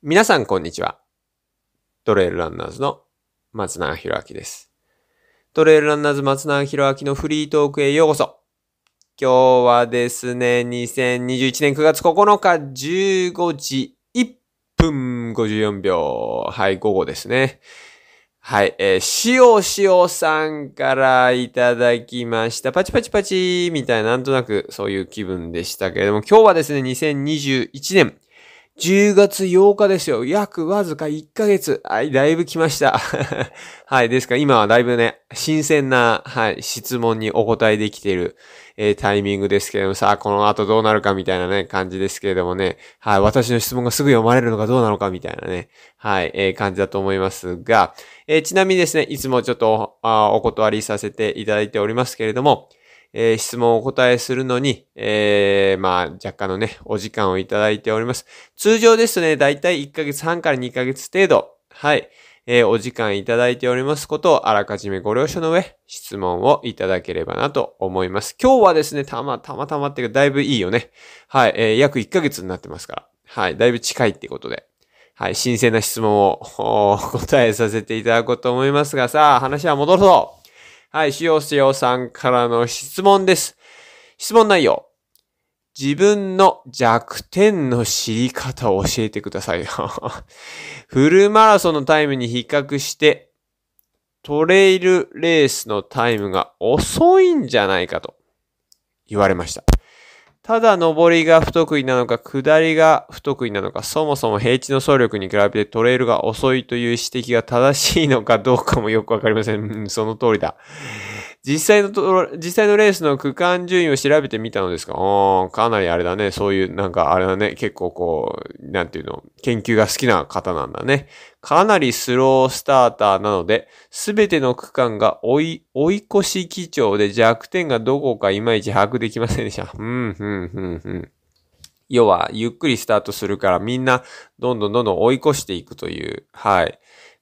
皆さんこんにちは。トレイルランナーズの松永博明です。トレイルランナーズ松永博明のフリートークへようこそ。今日はですね、2021年9月9日15時1分54秒。はい、午後ですね。はい、えー、しおしおさんからいただきました。パチパチパチみたいな、なんとなくそういう気分でしたけれども、今日はですね、2021年10月8日ですよ。約わずか1ヶ月。はい、だいぶ来ました。はい、ですから今はだいぶね、新鮮な、はい、質問にお答えできている、えータイミングですけれども、さあ、この後どうなるかみたいなね、感じですけれどもね、はい、私の質問がすぐ読まれるのかどうなのかみたいなね、はい、えー感じだと思いますが、えーちなみにですね、いつもちょっとあお断りさせていただいておりますけれども、えー質問をお答えするのに、えーまあ、若干のね、お時間をいただいております。通常ですとね、だいたい1ヶ月半から2ヶ月程度、はい、えーお時間いただいておりますことをあらかじめご了承の上、質問をいただければなと思います。今日はですね、たまたまたまっていうか、だいぶいいよね。はい、えー約1ヶ月になってますから。はい、だいぶ近いってことで。はい、新鮮な質問をお答えさせていただこうと思いますが、さあ、話は戻るぞ。はい、しおせよさんからの質問です。質問内容。自分の弱点の知り方を教えてください。フルマラソンのタイムに比較して、トレイルレースのタイムが遅いんじゃないかと言われました。ただ上りが不得意なのか、下りが不得意なのか、そもそも平地の走力に比べてトレイルが遅いという指摘が正しいのかどうかもよくわかりません。その通りだ。実際のと、実際のレースの区間順位を調べてみたのですが、おーかなりあれだね。そういう、なんかあれだね。結構こう、なんていうの、研究が好きな方なんだね。かなりスロースターターなので、すべての区間が追い、追い越し基調で弱点がどこかいまいち把握できませんでした。うん、うん、うん、うん。要は、ゆっくりスタートするから、みんな、どんどんどんどん追い越していくという、はい。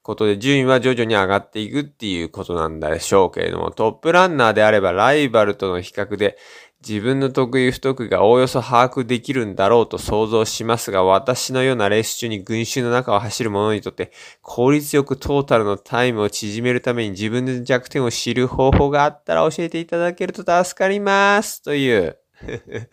ことで、順位は徐々に上がっていくっていうことなんでしょうけれども、トップランナーであれば、ライバルとの比較で、自分の得意不得意がおおよそ把握できるんだろうと想像しますが、私のようなレース中に群衆の中を走る者にとって、効率よくトータルのタイムを縮めるために自分の弱点を知る方法があったら教えていただけると助かります。という。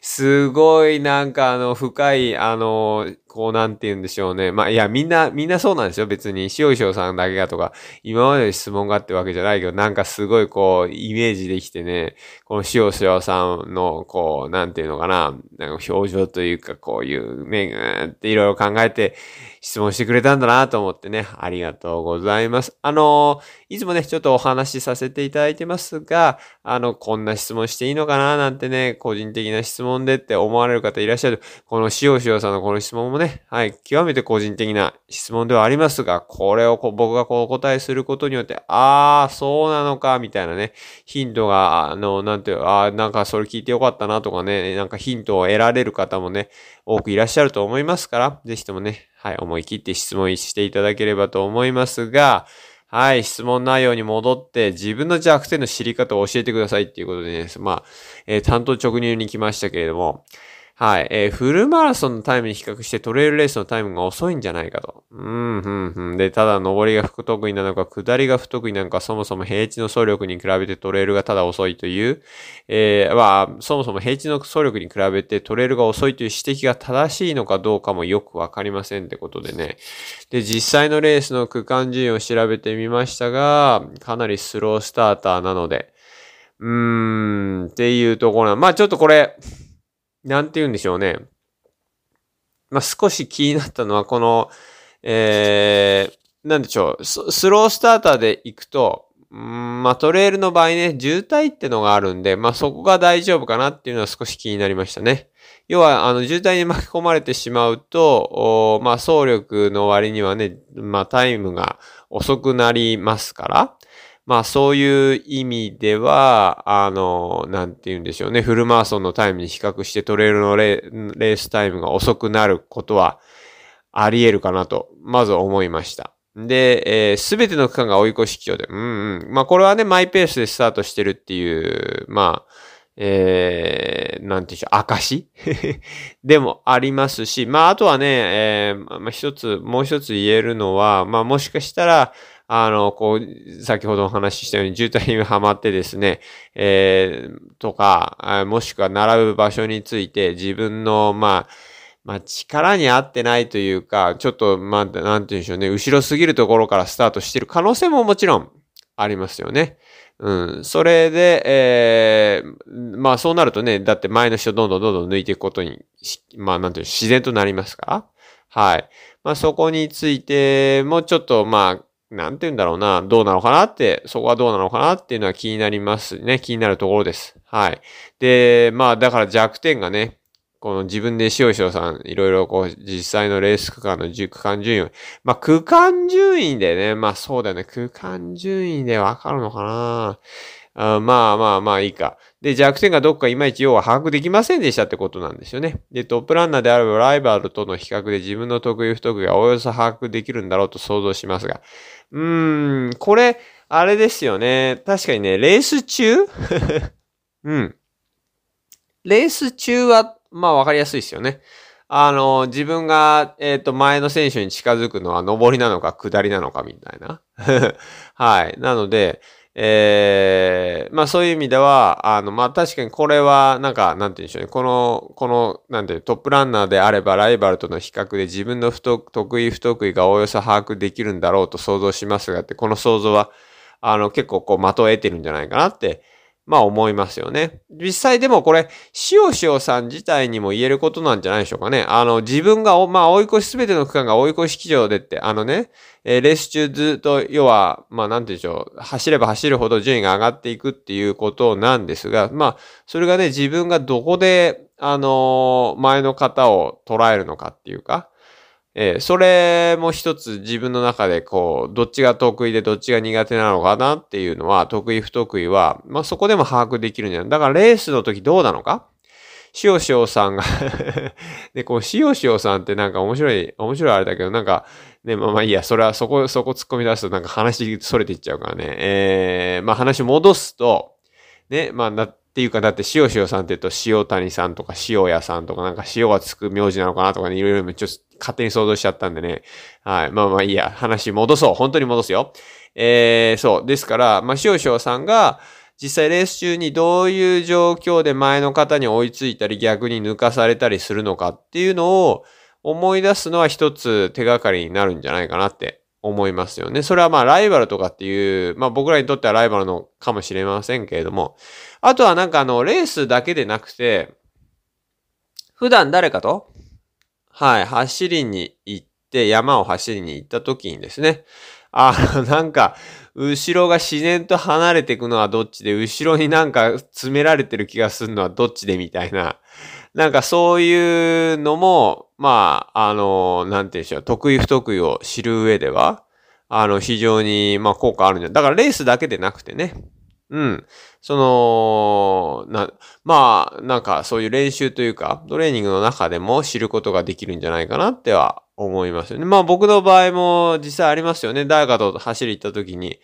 すごいなんかあの深い、あの、こうなんて言うんでしょうね。まあいやみんな、みんなそうなんですよ。別にしおしおさんだけがとか、今まで質問があってわけじゃないけど、なんかすごいこう、イメージできてね、このしおしおさんのこう、なんていうのかな、なんか表情というかこういう目がっていろいろ考えて質問してくれたんだなと思ってね、ありがとうございます。あの、いつもね、ちょっとお話しさせていただいてますが、あの、こんな質問していいのかななんてね、個人的な質問でって思われる方いらっしゃる。このしおしおさんのこの質問もね、はい、極めて個人的な質問ではありますが、これをこ僕がこうお答えすることによって、あー、そうなのか、みたいなね、ヒントが、あの、なんていう、あー、なんかそれ聞いてよかったなとかね、なんかヒントを得られる方もね、多くいらっしゃると思いますから、ぜひともね、はい、思い切って質問していただければと思いますが、はい、質問内容に戻って自分の弱点の知り方を教えてくださいっていうことでね、まあ、えー担当直入に来ましたけれども、はい、えーフルマラソンのタイムに比較してトレイルレースのタイムが遅いんじゃないかと。うん、うん、うん。で、ただ上りが不得意なのか、下りが不得意なのか、そもそも平地の走力に比べてトレイルがただ遅いという、えーまあ、そもそも平地の走力に比べてトレイルが遅いという指摘が正しいのかどうかもよくわかりませんってことでね。で、実際のレースの区間順位を調べてみましたが、かなりスロースターターなので、うーん、っていうところな。まあちょっとこれ、なんて言うんでしょうね。まあ少し気になったのは、この、えー、なんでしょう、スロースターターで行くと、んまあトレイルの場合ね、渋滞ってのがあるんで、まあそこが大丈夫かなっていうのは少し気になりましたね。要は、あの、渋滞に巻き込まれてしまうと、まあ、走力の割にはね、まあ、タイムが遅くなりますから、まあ、そういう意味では、あの、なんて言うんでしょうね、フルマラソンのタイムに比較してトレイルのレレースタイムが遅くなることはあり得るかなと、まず思いました。で、す、べ、ての区間が追い越し基調で、うんうん。まあ、これはね、マイペースでスタートしてるっていう、まあ、えー、なんていうんでしょう、証 でもありますし、まあ、あとはね、えー、まあ、一つ、もう一つ言えるのは、まあ、もしかしたら、あの、こう、先ほどお話ししたように渋滞にはまってですね、えー、とか、もしくは並ぶ場所について自分の、まあ、まあ、力に合ってないというか、ちょっと、まあ、なんて言うんでしょうね、後ろすぎるところからスタートしてる可能性ももちろんありますよね。うん。それで、えー、まあそうなるとね、だって前の人どんどんどんどん抜いていくことに、まあなんていう自然となりますか。はい。まあそこについてもちょっとまあ、なんて言うんだろうな、どうなのかなって、そこはどうなのかなっていうのは気になりますね。気になるところです。はい。で、まあだから弱点がね、この自分で塩塩さん、いろいろこう、実際のレース区間の区間順位まあ、区間順位でね、まあそうだよね、区間順位でわかるのかなあまあまあまあいいか。で、弱点がどこかいまいち要は把握できませんでしたってことなんですよね。で、トップランナーであるライバルとの比較で自分の得意不得意がおよそ把握できるんだろうと想像しますが。うーん、これ、あれですよね。確かにね、レース中？うん。レース中はまあわかりやすいですよね。あの、自分が、えっ、ー、と、前の選手に近づくのは上りなのか下りなのかみたいな。はい。なので、えー、まあそういう意味では、あの、まあ確かにこれは、なんか、なんて言うんでしょうね。この、この、なんていう、トップランナーであればライバルとの比較で自分の不得意不得意がおおよそ把握できるんだろうと想像しますがって、この想像は、あの、結構こう、的を得てるんじゃないかなってまあ思いますよね。実際でもこれ、塩塩さん自体にも言えることなんじゃないでしょうかね。あの、自分が、まあ追い越しすべての区間が追い越し基準でって、あのね、えー、レース中ずっと、要は、まあなんて言うんでしょう、走れば走るほど順位が上がっていくっていうことなんですが、まあ、それがね、自分がどこで、あのー、前の方を捉えるのかっていうか、えー、それも一つ自分の中でこう、どっちが得意でどっちが苦手なのかなっていうのは、得意不得意は、まあそこでも把握できるんじゃない。だからレースの時どうなのか？しおしおさんが で、こう、しおしおさんってなんか面白い、面白いあれだけど、なんか、ね、まあまあいいや、それはそこ、そこ突っ込み出すとなんか話それていっちゃうからね。えー、まあ話戻すと、ね、まあな、っていうか、だって塩塩さんって言うと塩谷さんとか塩屋さんとかなんか塩がつく名字なのかなとかね、いろいろちょっと勝手に想像しちゃったんでね。はい。まあまあいいや。話戻そう。本当に戻すよ。えー、そう。ですから、まあ、しおしおさんが、実際レース中にどういう状況で前の方に追いついたり逆に抜かされたりするのかっていうのを思い出すのは一つ手がかりになるんじゃないかなって思いますよね。それはまあライバルとかっていう、まあ僕らにとってはライバルのかもしれませんけれども、あとはなんかあのレースだけでなくて、普段誰かとはい、走りに行って、山を走りに行った時にですね、あの、なんか、後ろが自然と離れていくのはどっちで、後ろになんか詰められてる気がするのはどっちでみたいな。なんかそういうのも、まあ、あの、なんていうんでしょう、得意不得意を知る上では、あの、非常に、まあ、効果あるんじゃだからレースだけでなくてね。うん。その、な、まあ、なんかそういう練習というか、トレーニングの中でも知ることができるんじゃないかなっては思いますよね。まあ僕の場合も実際ありますよね。誰かと走り行った時に、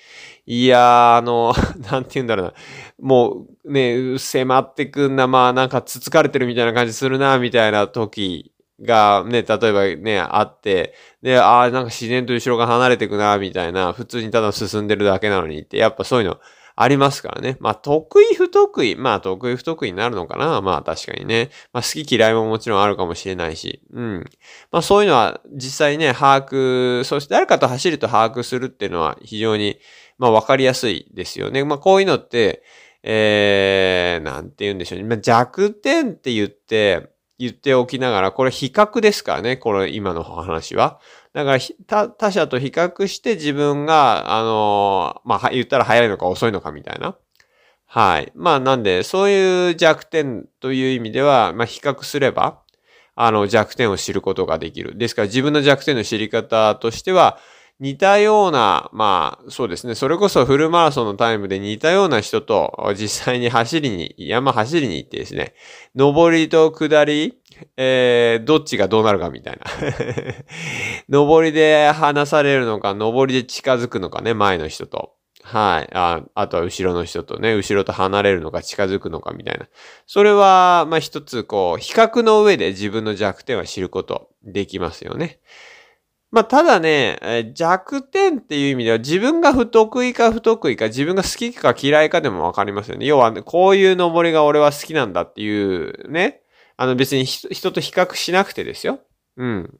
いやー、あの、なんて言うんだろうな。もうね、迫ってくんな、まあなんかつつかれてるみたいな感じするな、みたいな時がね、例えばね、あって、で、ああ、なんか自然と後ろが離れてくな、みたいな、普通にただ進んでるだけなのにって、やっぱそういうの、ありますからね。まあ、得意不得意。まあ、得意不得意になるのかな。まあ、確かにね。まあ、好き嫌いももちろんあるかもしれないし。うん。まあ、そういうのは実際ね、把握、そして誰かと走ると把握するっていうのは非常に、まあ、わかりやすいですよね。まあ、こういうのって、えー、なんて言うんでしょうね。まあ、弱点って言って、言っておきながら、これ比較ですからね。これ今の話は。だから他、者と比較して自分が、あのー、まあ、言ったら早いのか遅いのかみたいな。はい。まあ、なんで、そういう弱点という意味では、まあ、比較すれば、あの、弱点を知ることができる。ですから、自分の弱点の知り方としては、似たような、まあ、そうですね。それこそフルマラソンのタイムで似たような人と実際に走りに、山走りに行ってですね、上りと下り、えー、どっちがどうなるかみたいな。上りで離されるのか、上りで近づくのかね、前の人と。はい。ああとは後ろの人とね、後ろと離れるのか近づくのかみたいな。それは、まあ一つ、こう、比較の上で自分の弱点は知ることできますよね。まあ、ただね、え弱点っていう意味では自分が不得意か不得意か自分が好きか嫌いかでもわかりますよね。要は、ね、こういう登りが俺は好きなんだっていうね。あの別に人と比較しなくてですよ。うん。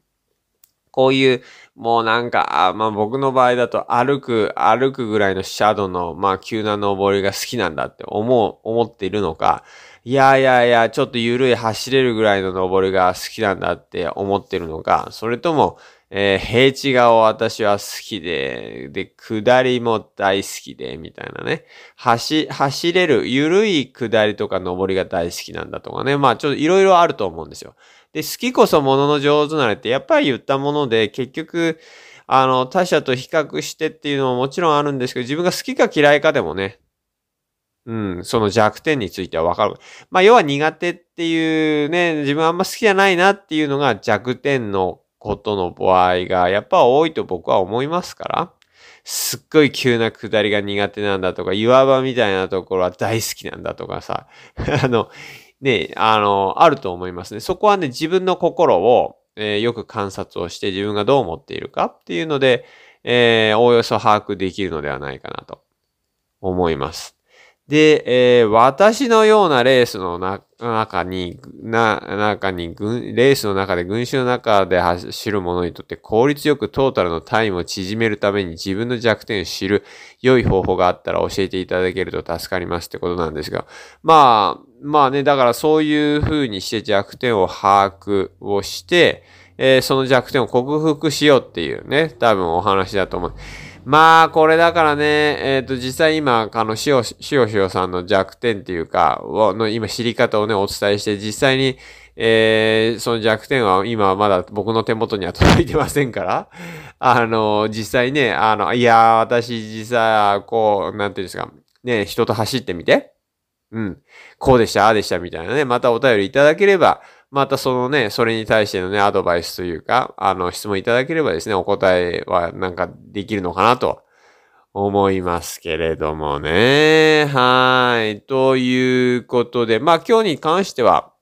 こういう、もうなんか、あまあ僕の場合だと歩く、歩くぐらいのシャドウの、まあ急な登りが好きなんだって思う、思っているのか、いやいやいや、ちょっと緩い走れるぐらいの登りが好きなんだって思ってるのか、それとも、えー、平地側私は好きで、で、下りも大好きで、みたいなね。走、走れる、緩い下りとか登りが大好きなんだとかね。まあ、ちょっといろいろあると思うんですよ。で、好きこそものの上手なれって、やっぱり言ったもので、結局、あの、他者と比較してっていうのももちろんあるんですけど、自分が好きか嫌いかでもね、うん、その弱点についてはわかる。まあ、要は苦手っていうね、自分あんま好きじゃないなっていうのが弱点のことの場合がやっぱ多いと僕は思いますから、すっごい急な下りが苦手なんだとか、岩場みたいなところは大好きなんだとかさ、あの、ね、あの、あると思いますね。そこはね、自分の心を、えー、よく観察をして自分がどう思っているかっていうので、えー、おおよそ把握できるのではないかなと思います。で、えー、私のようなレースの中に、な、中に、レースの中で、群衆の中で走る者にとって効率よくトータルのタイムを縮めるために自分の弱点を知る良い方法があったら教えていただけると助かりますってことなんですが、まあ、まあね、だからそういう風にして弱点を把握をして、えー、その弱点を克服しようっていうね、多分お話だと思う。まあ、これだからね、えっ、ー、と、実際今、あの、しお、しおしおさんの弱点っていうか、の今知り方をね、お伝えして、実際に、えー、その弱点は今はまだ僕の手元には届いてませんから、あの、実際ね、あの、いや、私実際、こう、なんていうんですか、ね、人と走ってみて、うん、こうでした、ああでした、みたいなね、またお便りいただければ、またそのね、それに対してのね、アドバイスというか、あの、質問いただければですね、お答えはなんかできるのかなと思いますけれどもね。はい。ということで、まあ今日に関しては、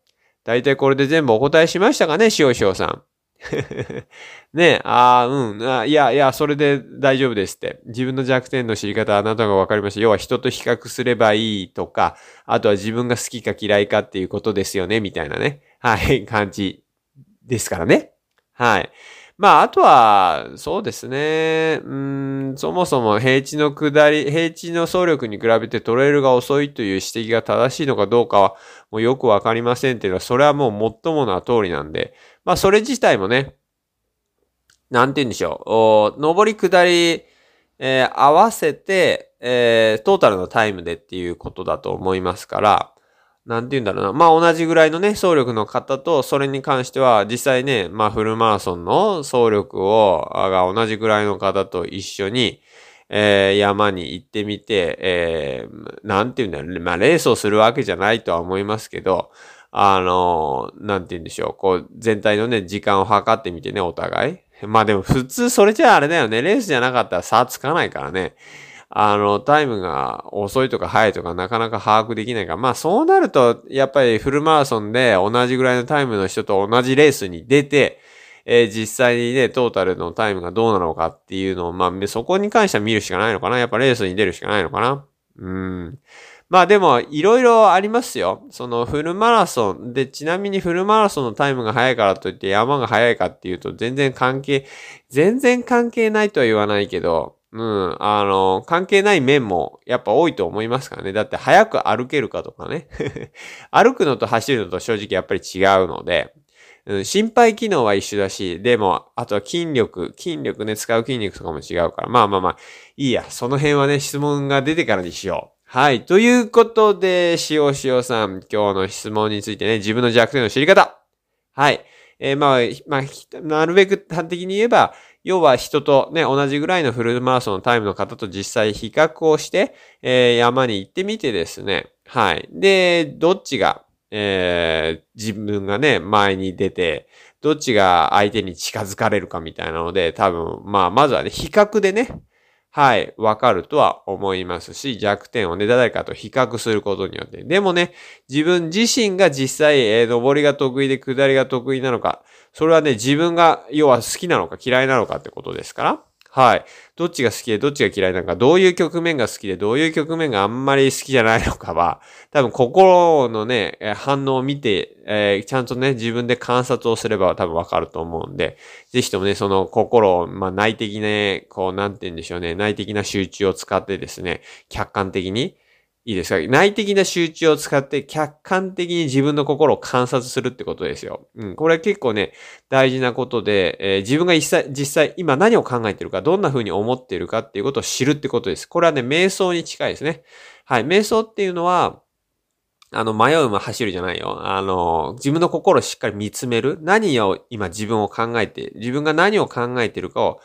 だいたいこれで全部お答えしましたかね、しおしおさん。ねああ、うんあ。いや、いや、それで大丈夫ですって。自分の弱点の知り方あなたが分かりました。要は人と比較すればいいとか、あとは自分が好きか嫌いかっていうことですよね、みたいなね。はい、感じですからね。はい。まあ、あとは、そうですね。うん、そもそも平地の下り、平地の走力に比べてトレイルが遅いという指摘が正しいのかどうかは、もうよくわかりませんっていうのは、それはもう最もな通りなんで、まあ、それ自体もね、なんて言うんでしょう。上り下り、えー、合わせて、えー、トータルのタイムでっていうことだと思いますから、なんて言うんだろうな。まあ同じぐらいのね、走力の方と、それに関しては、実際ね、まあフルマラソンの走力を、が同じぐらいの方と一緒に、えー、山に行ってみて、えー、なんて言うんだろうね。まあレースをするわけじゃないとは思いますけど、あのー、なんて言うんでしょう。こう、全体のね、時間を測ってみてね、お互い。まあでも普通それじゃあれだよね。レースじゃなかったら差つかないからね。あの、タイムが遅いとか速いとかなかなか把握できないから、まあそうなると、やっぱりフルマラソンで同じぐらいのタイムの人と同じレースに出て、えー、実際にね、トータルのタイムがどうなのかっていうのを、まあそこに関しては見るしかないのかな。やっぱレースに出るしかないのかな。うん。まあでも、いろいろありますよ。そのフルマラソンで、ちなみにフルマラソンのタイムが速いからといって山が速いかっていうと全然関係、全然関係ないとは言わないけど、うん、あの、関係ない面もやっぱ多いと思いますからね。だって早く歩けるかとかね。歩くのと走るのと正直やっぱり違うので、うん、心肺機能は一緒だし、でも、あとは筋力、筋力ね、使う筋肉とかも違うから、まあまあまあ、いいや、その辺はね、質問が出てからにしよう。はい。ということで、しおしおさん、今日の質問についてね、自分の弱点の知り方。はい。えー、まあ、まあ、なるべく端的に言えば、要は人とね、同じぐらいのフルマラソンのタイムの方と実際比較をして、えー、山に行ってみてですね。はい。で、どっちが、えー、自分がね、前に出て、どっちが相手に近づかれるかみたいなので、多分、まあ、まずはね、比較でね、はい、わかるとは思いますし、弱点をね、誰かと比較することによって。でもね、自分自身が実際、えー、登りが得意で下りが得意なのか、それはね、自分が、要は好きなのか嫌いなのかってことですから。はい。どっちが好きでどっちが嫌いなのか、どういう局面が好きでどういう局面があんまり好きじゃないのかは、多分心のね、反応を見て、えー、ちゃんとね、自分で観察をすれば多分わかると思うんで、ぜひともね、その心を、まあ内的ね、こう、なんて言うんでしょうね、内的な集中を使ってですね、客観的に、いいですか？内的な集中を使って客観的に自分の心を観察するってことですよ。うん。これは結構ね、大事なことで、えー、自分が実際、今何を考えてるか、どんな風に思っているかっていうことを知るってことです。これはね、瞑想に近いですね。はい。瞑想っていうのは、あの、迷う馬走るじゃないよ。あの、自分の心をしっかり見つめる。何を今自分を考えて、自分が何を考えてるかを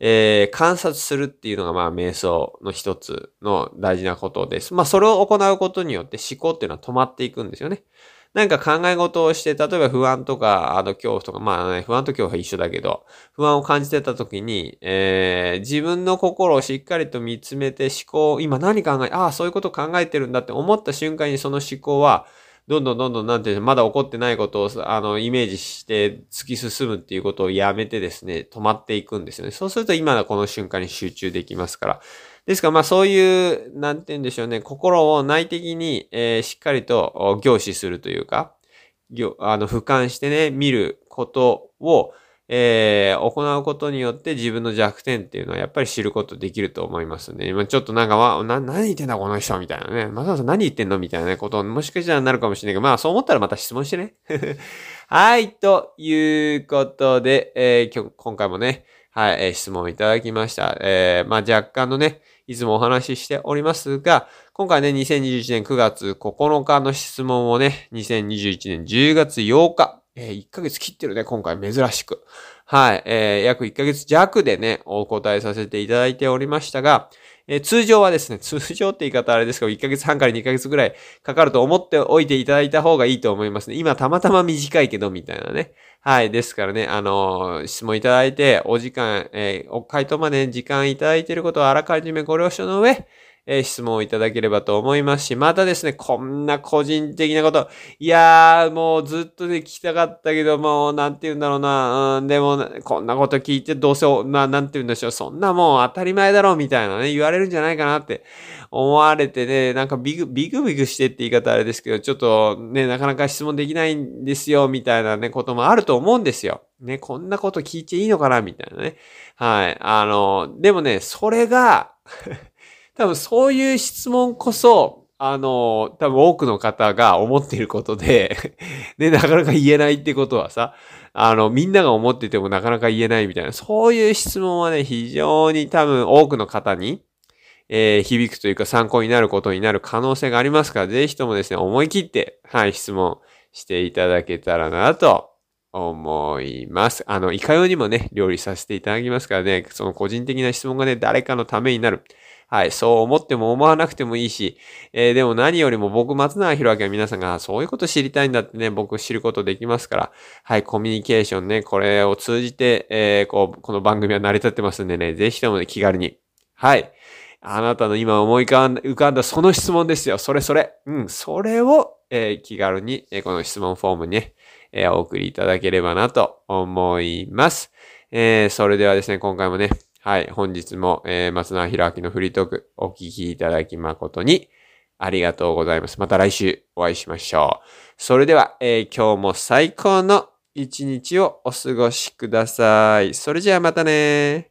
えー、観察するっていうのがまあ瞑想の一つの大事なことです。まあそれを行うことによって思考っていうのは止まっていくんですよね。何か考え事をして、例えば不安とか、あの恐怖とか、まあね、不安と恐怖は一緒だけど、不安を感じてた時に、えー、自分の心をしっかりと見つめて思考、今何考え、ああ、そういうこと考えてるんだって思った瞬間にその思考は、どんどんどんどんなんていうの、まだ起こってないことを、あの、イメージして突き進むっていうことをやめてですね、止まっていくんですよね。そうすると今のこの瞬間に集中できますから。ですから、まあそういう、なんて言うんでしょうね、心を内的に、えー、しっかりと凝視するというか、あの、俯瞰してね、見ることを、えー、行うことによって自分の弱点っていうのはやっぱり知ることできると思いますね。今ちょっとなんか、ま、な、何言ってんだこの人みたいなね。まささん何言ってんのみたいなこともしかしたらなるかもしれないけど、まあそう思ったらまた質問してね。はい、ということで、えー、今日、今回もね、はい、質問いただきました。えー、まあ若干のね、いつもお話ししておりますが、今回ね、2021年9月9日の質問をね、2021年10月8日、えー、1ヶ月切ってるね、今回珍しく。はい、えー、約1ヶ月弱でね、お答えさせていただいておりましたが、えー、通常はですね、通常って言い方あれですけど、1ヶ月半から2ヶ月ぐらいかかると思っておいていただいた方がいいと思いますね。今たまたま短いけど、みたいなね。はい。ですからね、あのー、質問いただいて、お時間、えー、お回答まで時間いただいていることをあらかじめご了承の上、えー、質問をいただければと思いますし、またですね、こんな個人的なこと、いやー、もうずっとね、聞きたかったけど、もう、なんて言うんだろうな、うん、でも、こんなこと聞いて、どうせ、な、なんて言うんでしょう、そんなもう当たり前だろう、みたいなね、言われるんじゃないかなって思われてね、なんかビグ、ビグビグしてって言い方あれですけど、ちょっとね、なかなか質問できないんですよ、みたいなね、こともあると思うんですよ。ね、こんなこと聞いていいのかな、みたいなね。はい。あの、でもね、それが多分そういう質問こそ、あの、多分多くの方が思っていることで ね、なかなか言えないってことはさ、あの、みんなが思っててもなかなか言えないみたいな、そういう質問はね、非常に多分多くの方に、えー、響くというか参考になることになる可能性がありますから、ぜひともですね、思い切って、はい、質問していただけたらなと思います。あの、いかようにもね、料理させていただきますからね、その個人的な質問がね、誰かのためになる。はい、そう思っても思わなくてもいいし、えー、でも何よりも僕、松永博明は皆さんがそういうこと知りたいんだってね、僕知ることできますから、はい、コミュニケーションね、これを通じて、えー、こう、この番組は成り立ってますんでね、ぜひともね、気軽に。はい。あなたの今思い浮かんだその質問ですよ。それそれ。うん、それを、えー、気軽に、えー、この質問フォームにね、えー、お送りいただければなと思います。えー、それではですね、今回もね、はい、本日も、えー、松永博明のフリートークお聞きいただき誠にありがとうございます。また来週お会いしましょう。それでは、えー、今日も最高の一日をお過ごしください。それじゃあまたね